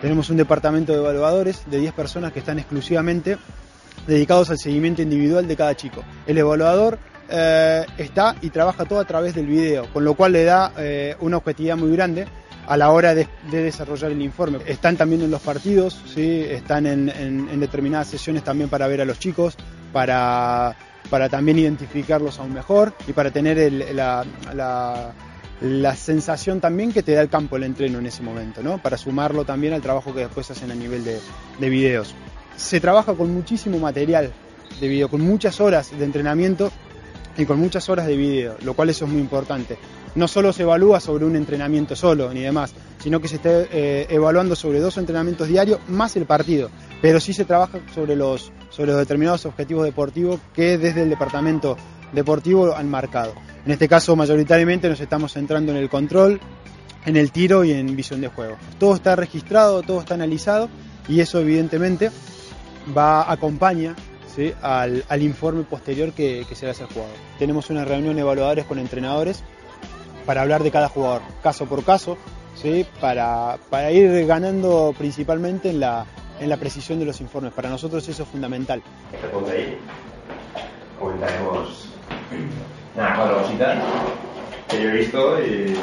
Tenemos un departamento de evaluadores de 10 personas que están exclusivamente dedicados al seguimiento individual de cada chico. El evaluador eh, está y trabaja todo a través del video, con lo cual le da eh, una objetividad muy grande a la hora de, de desarrollar el informe. Están también en los partidos, ¿sí? están en, determinadas sesiones también para ver a los chicos, para, para también identificarlos aún mejor y para tener el- la- la sensación también que te da el campo el entreno en ese momento, ¿no? para sumarlo también al trabajo que después hacen a nivel de, de videos. Se trabaja con muchísimo material de video, con muchas horas de entrenamiento y con muchas horas de video, lo cual eso es muy importante. No solo se evalúa sobre un entrenamiento solo ni demás, sino que se está eh, evaluando sobre dos entrenamientos diarios más el partido, pero sí se trabaja sobre los, sobre los determinados objetivos deportivos que desde el departamento deportivo han marcado. En este caso, mayoritariamente nos estamos centrando en el control, en el tiro y en visión de juego. Todo está registrado, todo está analizado y eso evidentemente va acompaña al, informe posterior que, se le hace al jugador. Tenemos una reunión de evaluadores con entrenadores para hablar de cada jugador, caso por caso, para, ir ganando principalmente en la, precisión de los informes. Para nosotros eso es fundamental. Te ponte ahí. Comentaremos que yo he visto y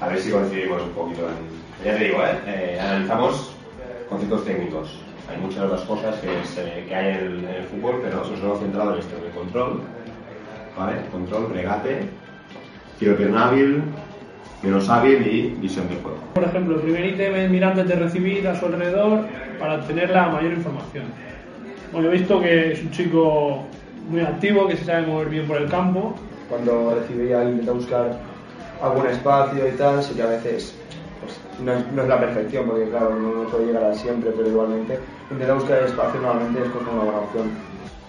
a ver si coincidimos un poquito en. Ya te digo, ¿eh? Eh, analizamos conceptos técnicos. Hay muchas otras cosas que, hay en el, fútbol, pero nosotros nos hemos centrado en esto, control, ¿vale? Control, regate, tiro pierna hábil, menos hábil y visión de juego. Por ejemplo, el primer ítem es mirar antes de recibir a su alrededor para obtener la mayor información. Bueno, he visto que es un chico muy activo, que se sabe mover bien por el campo. Cuando recibía intenta buscar algún espacio y tal, sí que a veces pues, no, es, no es la perfección, porque claro, no, puede llegar a siempre, pero igualmente intenta buscar el espacio normalmente es como una buena opción.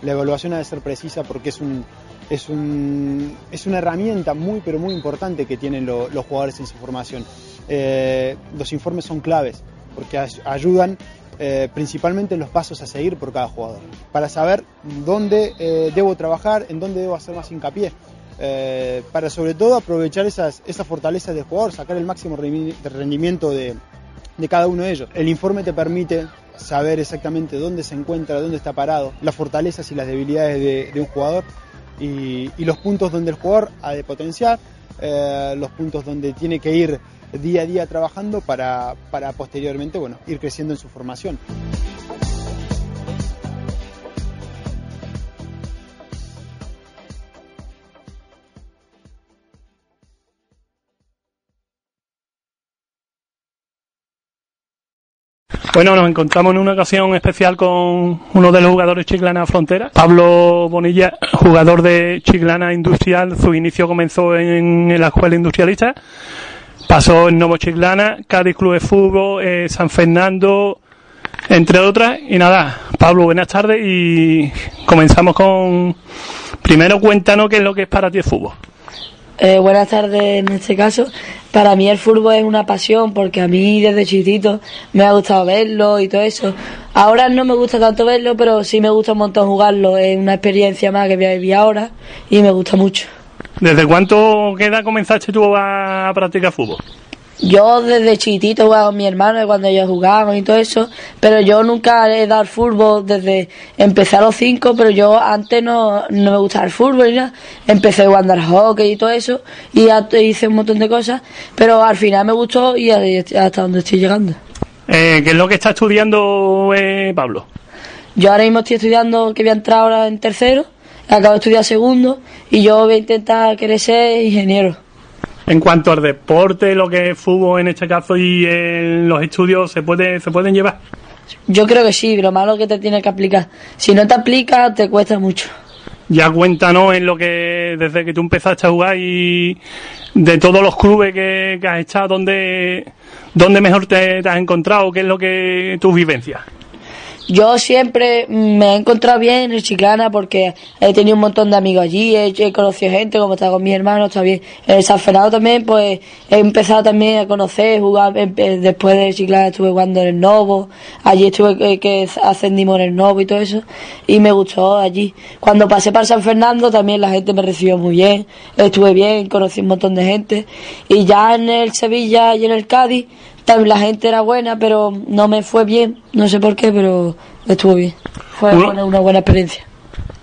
La evaluación ha de ser precisa porque es un es un es una herramienta muy pero muy importante que tienen lo- los jugadores en su formación. Eh, los informes son claves porque ay- ayudan eh, principalmente en los pasos a seguir por cada jugador para saber dónde eh, debo trabajar, en dónde debo hacer más hincapié. Eh, para sobre todo aprovechar esas, esas fortalezas del jugador, sacar el máximo rendimiento de, de cada uno de ellos. El informe te permite saber exactamente dónde se encuentra, dónde está parado, las fortalezas y las debilidades de, de un jugador y, y los puntos donde el jugador ha de potenciar, eh, los puntos donde tiene que ir día a día trabajando para, para posteriormente bueno, ir creciendo en su formación. Bueno, nos encontramos en una ocasión especial con uno de los jugadores Chiclana Frontera, Pablo Bonilla, jugador de Chiclana Industrial. Su inicio comenzó en, la escuela industrialista, pasó en Novo Chiclana, Cádiz Club de Fútbol, eh, San Fernando, entre otras. Y nada, Pablo, buenas tardes y comenzamos con. Primero, cuéntanos qué es lo que es para ti el fútbol. Eh, buenas tardes en este caso. Para mí el fútbol es una pasión porque a mí desde chiquitito me ha gustado verlo y todo eso. Ahora no me gusta tanto verlo, pero sí me gusta un montón jugarlo. Es una experiencia más que voy a vivir ahora y me gusta mucho. ¿Desde cuánto qué edad comenzaste tú a practicar fútbol? Yo desde chiquitito jugaba con mi hermano cuando ellos jugaban y todo eso, pero yo nunca he dado fútbol desde empecé a los cinco, pero yo antes no, no me gustaba el fútbol ni nada. Empecé jugando al hockey y todo eso, y hice un montón de cosas, pero al final me gustó y hasta donde estoy llegando. Eh, ¿Qué es lo que está estudiando eh, Pablo? Yo ahora mismo estoy estudiando, que voy a entrar ahora en tercero, acabo de estudiar segundo, y yo voy a intentar querer ser ingeniero. En cuanto al deporte, lo que es fútbol en este caso y en los estudios, ¿se, puede, se pueden llevar? Yo creo que sí, lo malo es que te tienes que aplicar. Si no te aplicas, te cuesta mucho. Ya cuéntanos en lo que, desde que tú empezaste a jugar y de todos los clubes que, que has estado, ¿dónde, dónde mejor te, te has encontrado? ¿Qué es lo que tus vivencias? Yo siempre me he encontrado bien en Chiclana porque he tenido un montón de amigos allí, he, conocido gente, como estaba con mis hermanos, está bien. En San Fernando también, pues he empezado también a conocer, jugar, em- eh, después del Chiclana estuve jugando en el Novo, allí estuve que, que ascendimos en el Novo y todo eso, y me gustó allí. Cuando pasé para San Fernando también la gente me recibió muy bien, estuve bien, conocí un montón de gente, y ya en el Sevilla y en el Cádiz, la gente era buena, pero no me fue bien, no sé por qué, pero estuvo bien. Fue Uno- buena- una buena experiencia.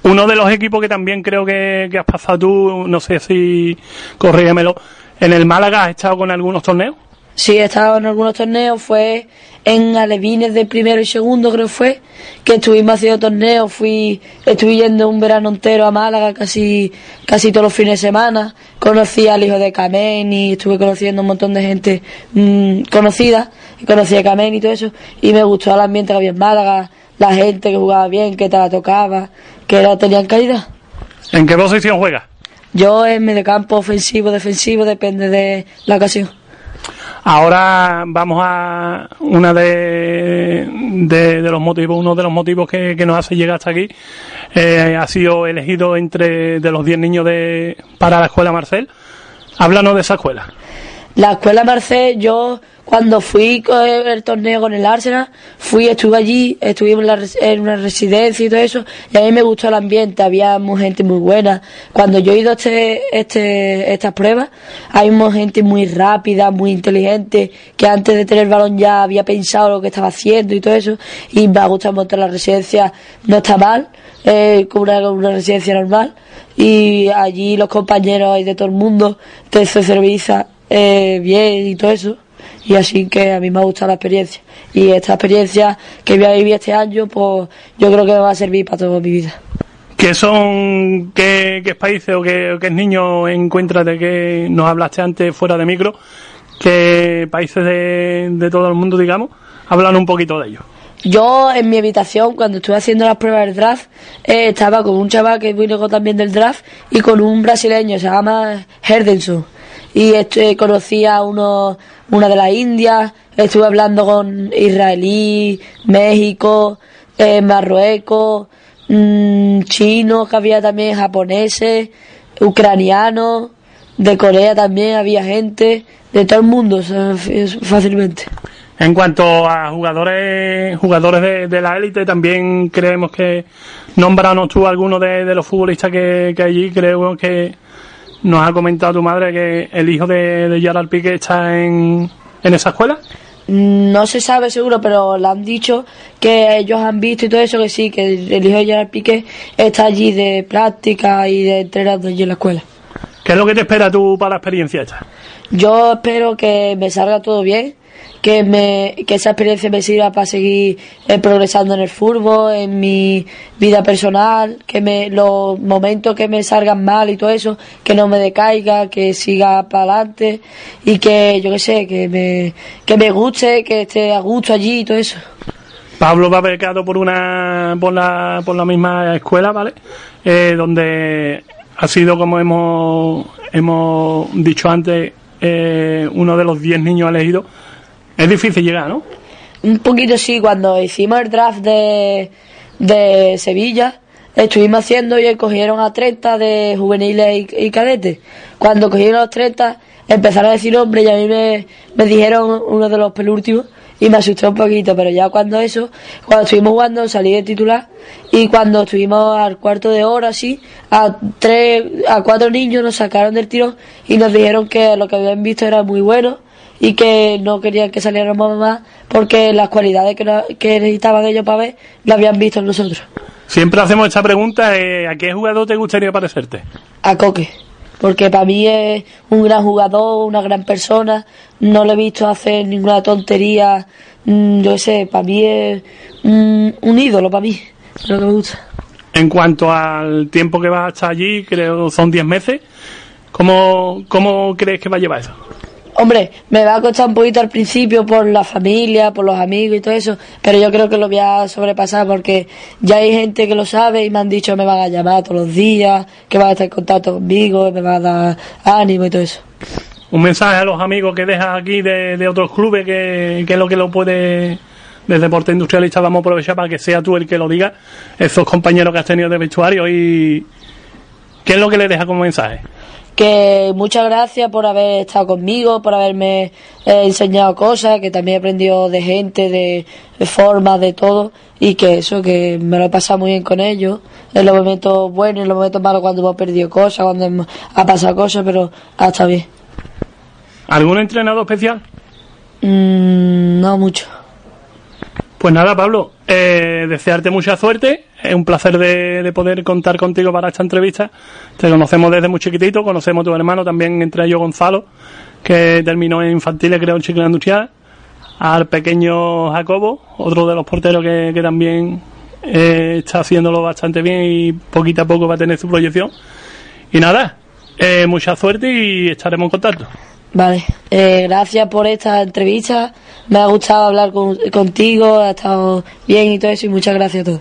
Uno de los equipos que también creo que, que has pasado tú, no sé si, corrígemelo, en el Málaga has estado con algunos torneos. Sí, he estado en algunos torneos, fue en Alevines de primero y segundo, creo fue, que estuvimos haciendo torneos, fui, estuve yendo un verano entero a Málaga casi, casi todos los fines de semana, conocí al hijo de Kameni, estuve conociendo un montón de gente mm, conocida, y conocí a Kameni y todo eso, y me gustó el ambiente que había en Málaga, la gente que jugaba bien, que te la tocaba, que era, tenían calidad. ¿En qué posición juegas? Yo en mediocampo ofensivo, defensivo, depende de la ocasión. Ahora vamos a una de, de, los motivos, uno de los motivos que, que nos hace llegar hasta aquí. eh, ha sido elegido entre de los 10 niños de, para la escuela Marcel. Háblanos de esa escuela. La escuela Marcel, yo cuando fui el torneo con el Arsenal, fui, estuve allí, estuvimos en, una residencia y todo eso, y a mí me gustó el ambiente, había gente muy buena. Cuando yo he ido a este, este, estas pruebas, hay gente muy rápida, muy inteligente, que antes de tener el balón ya había pensado lo que estaba haciendo y todo eso, y me ha gustado montar la residencia, no está mal, eh, como una, residencia normal, y allí los compañeros de todo el mundo te socializa eh, bien y todo eso. Y así que a mí me ha gustado la experiencia. Y esta experiencia que voy a vivir este año, pues yo creo que me va a servir para toda mi vida. ¿Qué son, qué, qué países o qué, qué niños encuentras de que nos hablaste antes fuera de micro? ¿Qué países de, de todo el mundo, digamos? Hablan un poquito de ellos. Yo en mi habitación, cuando estuve haciendo las pruebas del draft, eh, estaba con un chaval que vino también del draft y con un brasileño, se llama Herdenson. Y este, conocí a uno, una de las Indias, estuve hablando con israelí, México, eh, Marruecos, mm, chinos que había también, japoneses, ucranianos, de Corea también había gente, de todo el mundo, fácilmente. En cuanto a jugadores jugadores de, la élite, también creemos que nombranos tú alguno de, de los futbolistas que, que allí creo que nos ha comentado tu madre que el hijo de, de Gerard Piqué está en, en esa escuela. No se sabe seguro, pero le han dicho que ellos han visto y todo eso, que sí, que el hijo de Gerard Piqué está allí de práctica y de entrenando allí en la escuela. ¿Qué es lo que te espera tú para la experiencia esta? Yo espero que me salga todo bien, que me que esa experiencia me sirva para seguir eh, progresando en el fútbol, en mi vida personal, que me los momentos que me salgan mal y todo eso, que no me decaiga, que siga para adelante y que yo qué sé, que me que me guste, que esté a gusto allí y todo eso. Pablo va becado por una por la, por la misma escuela, ¿vale? Eh, donde ha sido, como hemos, hemos dicho antes, eh, uno de los 10 niños elegidos. Es difícil llegar, ¿no? Un poquito sí, cuando hicimos el draft de, de Sevilla, estuvimos haciendo y cogieron a 30 de juveniles y, cadetes. Cuando cogieron a los 30, empezaron a decir nombres y a mí me, me dijeron uno de los penúltimos y me asusté un poquito, pero ya cuando eso, cuando estuvimos jugando salí de titular y cuando estuvimos al cuarto de hora así, a tres, a cuatro niños nos sacaron del tirón y nos dijeron que lo que habían visto era muy bueno y que no querían que saliéramos más porque las cualidades que, no- que necesitaban ellos para ver las habían visto en nosotros. Siempre hacemos esta pregunta, eh, ¿a qué jugador te gustaría parecerte? A Coque. Porque para mí es un gran jugador, una gran persona. No le he visto hacer ninguna tontería. mm, Yo sé, para mí es un, un ídolo, para mí. Lo que me gusta. En cuanto al tiempo que vas a estar allí, creo son 10 meses. ¿Cómo, ¿Cómo crees que va a llevar eso? Hombre, me va a costar un poquito al principio por la familia, por los amigos y todo eso, pero yo creo que lo voy a sobrepasar porque ya hay gente que lo sabe y me han dicho que me van a llamar todos los días, que van a estar en contacto conmigo, me van a dar ánimo y todo eso. Un mensaje a los amigos que dejas aquí de, otros clubes, que, que es lo que lo puede del deporte industrialista, vamos a aprovechar para que sea tú el que lo diga, esos compañeros que has tenido de vestuario y ¿qué es lo que le deja como mensaje? Que muchas gracias por haber estado conmigo, por haberme eh, enseñado cosas, que también he aprendido de gente, de, de formas, de todo, y que eso, que me lo he pasado muy bien con ellos, en los momentos buenos, en los momentos malos, cuando hemos perdido cosas, cuando hemos- ha pasado cosas, pero ha estado bien. ¿Algún entrenador especial? Mm, no mucho. Pues nada, Pablo, eh, desearte mucha suerte. Es un placer de, de poder contar contigo para esta entrevista. Te conocemos desde muy chiquitito, conocemos a tu hermano también, entre ellos Gonzalo, que terminó en infantiles, creo, en Chiclana Industrial. Al pequeño Jacobo, otro de los porteros que, también eh, está haciéndolo bastante bien y poquito a poco va a tener su proyección. Y nada, eh, mucha suerte y estaremos en contacto. Vale, eh, gracias por esta entrevista. Me ha gustado hablar con- contigo, ha estado bien y todo eso, y muchas gracias a todos.